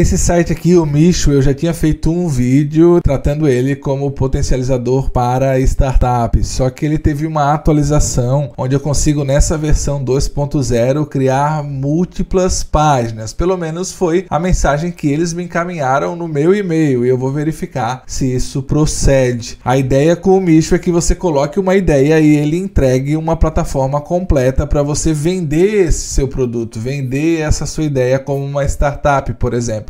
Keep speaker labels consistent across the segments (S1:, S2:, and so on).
S1: Esse site aqui, o Micho, eu já tinha feito um vídeo tratando ele como potencializador para startups. Só que ele teve uma atualização onde eu consigo nessa versão 2.0 criar múltiplas páginas. Pelo menos foi a mensagem que eles me encaminharam no meu e-mail e eu vou verificar se isso procede. A ideia com o Micho é que você coloque uma ideia e ele entregue uma plataforma completa para você vender esse seu produto, vender essa sua ideia como uma startup, por exemplo.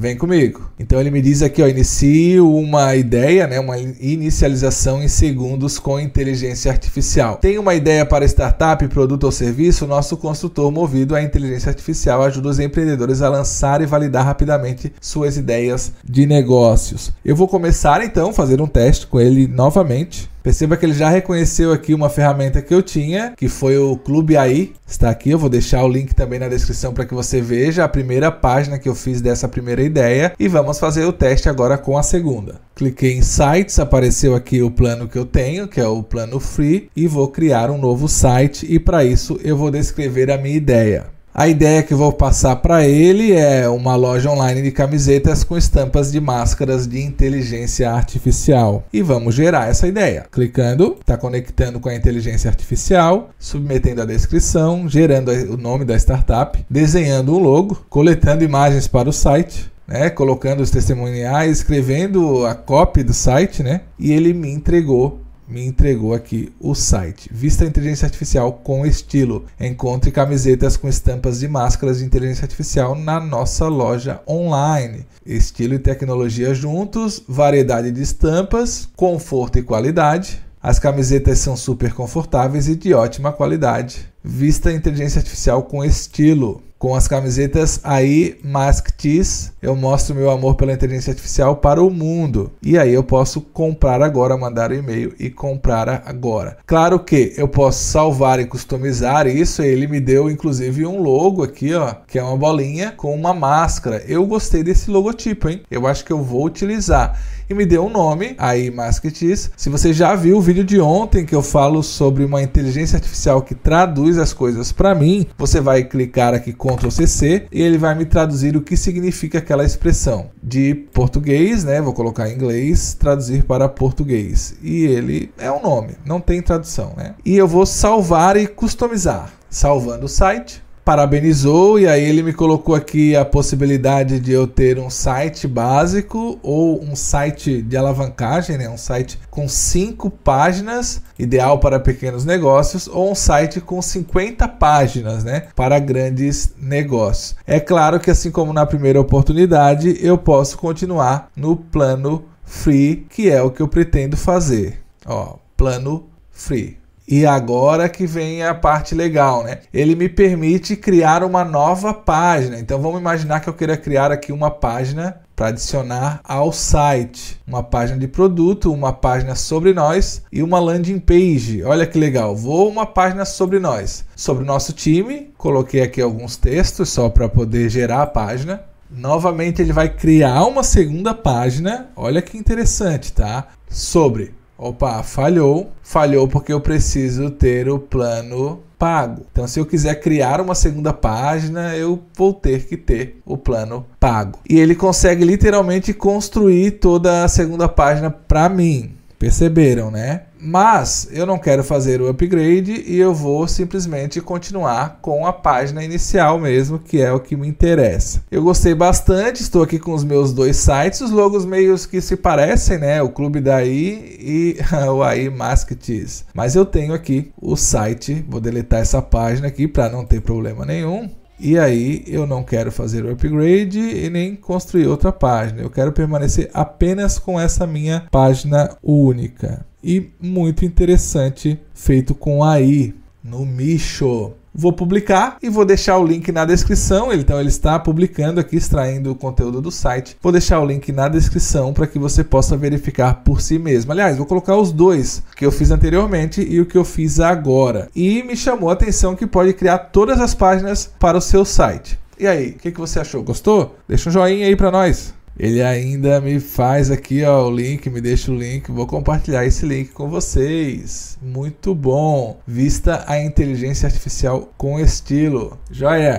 S1: Vem comigo. Então ele me diz aqui, ó, inicie uma ideia, né, uma inicialização em segundos com inteligência artificial. Tem uma ideia para startup, produto ou serviço? Nosso construtor movido à inteligência artificial ajuda os empreendedores a lançar e validar rapidamente suas ideias de negócios. Eu vou começar então a fazer um teste com ele novamente. Perceba que ele já reconheceu aqui uma ferramenta que eu tinha, que foi o Clube AI. Está aqui, eu vou deixar o link também na descrição para que você veja a primeira página que eu fiz dessa primeira ideia e vamos fazer o teste agora com a segunda. Cliquei em Sites, apareceu aqui o plano que eu tenho, que é o plano Free, e vou criar um novo site e para isso eu vou descrever a minha ideia. A ideia que vou passar para ele é uma loja online de camisetas com estampas de máscaras de inteligência artificial. E vamos gerar essa ideia. Clicando, está conectando com a inteligência artificial, submetendo a descrição, gerando o nome da startup, desenhando um logo, coletando imagens para o site, né, colocando os testemunhais, escrevendo a copy do site, né, e ele me entregou me entregou aqui o site. Vista a inteligência artificial com estilo. Encontre camisetas com estampas de máscaras de inteligência artificial na nossa loja online. Estilo e tecnologia juntos, variedade de estampas, conforto e qualidade. As camisetas são super confortáveis e de ótima qualidade. Vista a inteligência artificial com estilo com as camisetas aí Mask Tees, eu mostro meu amor pela inteligência artificial para o mundo. E aí eu posso comprar agora, mandar um e-mail e comprar agora. Claro que eu posso salvar e customizar isso, ele me deu inclusive um logo aqui, ó, que é uma bolinha com uma máscara. Eu gostei desse logotipo, hein? Eu acho que eu vou utilizar e me deu um nome, aí Masketis. Se você já viu o vídeo de ontem que eu falo sobre uma inteligência artificial que traduz as coisas para mim, você vai clicar aqui Ctrl CC e ele vai me traduzir o que significa aquela expressão de português, né? Vou colocar em inglês, traduzir para português. E ele é um nome, não tem tradução, né? E eu vou salvar e customizar. Salvando o site, parabenizou e aí ele me colocou aqui a possibilidade de eu ter um site básico ou um site de alavancagem, né? um site com cinco páginas, ideal para pequenos negócios, ou um site com 50 páginas, né? para grandes negócios. É claro que assim como na primeira oportunidade, eu posso continuar no plano free, que é o que eu pretendo fazer. Ó, plano free. E agora que vem a parte legal, né? Ele me permite criar uma nova página. Então vamos imaginar que eu queira criar aqui uma página para adicionar ao site, uma página de produto, uma página sobre nós e uma landing page. Olha que legal. Vou uma página sobre nós, sobre o nosso time. Coloquei aqui alguns textos só para poder gerar a página. Novamente ele vai criar uma segunda página. Olha que interessante, tá? Sobre Opa, falhou. Falhou porque eu preciso ter o plano pago. Então, se eu quiser criar uma segunda página, eu vou ter que ter o plano pago. E ele consegue literalmente construir toda a segunda página para mim. Perceberam, né? Mas eu não quero fazer o upgrade e eu vou simplesmente continuar com a página inicial mesmo, que é o que me interessa. Eu gostei bastante, estou aqui com os meus dois sites, os logos meios que se parecem, né? O Clube daí e o AI Masketees. Mas eu tenho aqui o site, vou deletar essa página aqui para não ter problema nenhum. E aí eu não quero fazer o upgrade e nem construir outra página. Eu quero permanecer apenas com essa minha página única. E muito interessante, feito com AI no Micho. Vou publicar e vou deixar o link na descrição. Então ele está publicando aqui, extraindo o conteúdo do site. Vou deixar o link na descrição para que você possa verificar por si mesmo. Aliás, vou colocar os dois que eu fiz anteriormente e o que eu fiz agora. E me chamou a atenção que pode criar todas as páginas para o seu site. E aí, o que, que você achou? Gostou? Deixa um joinha aí para nós. Ele ainda me faz aqui ó, o link, me deixa o link. Vou compartilhar esse link com vocês. Muito bom. Vista a inteligência artificial com estilo. Joia!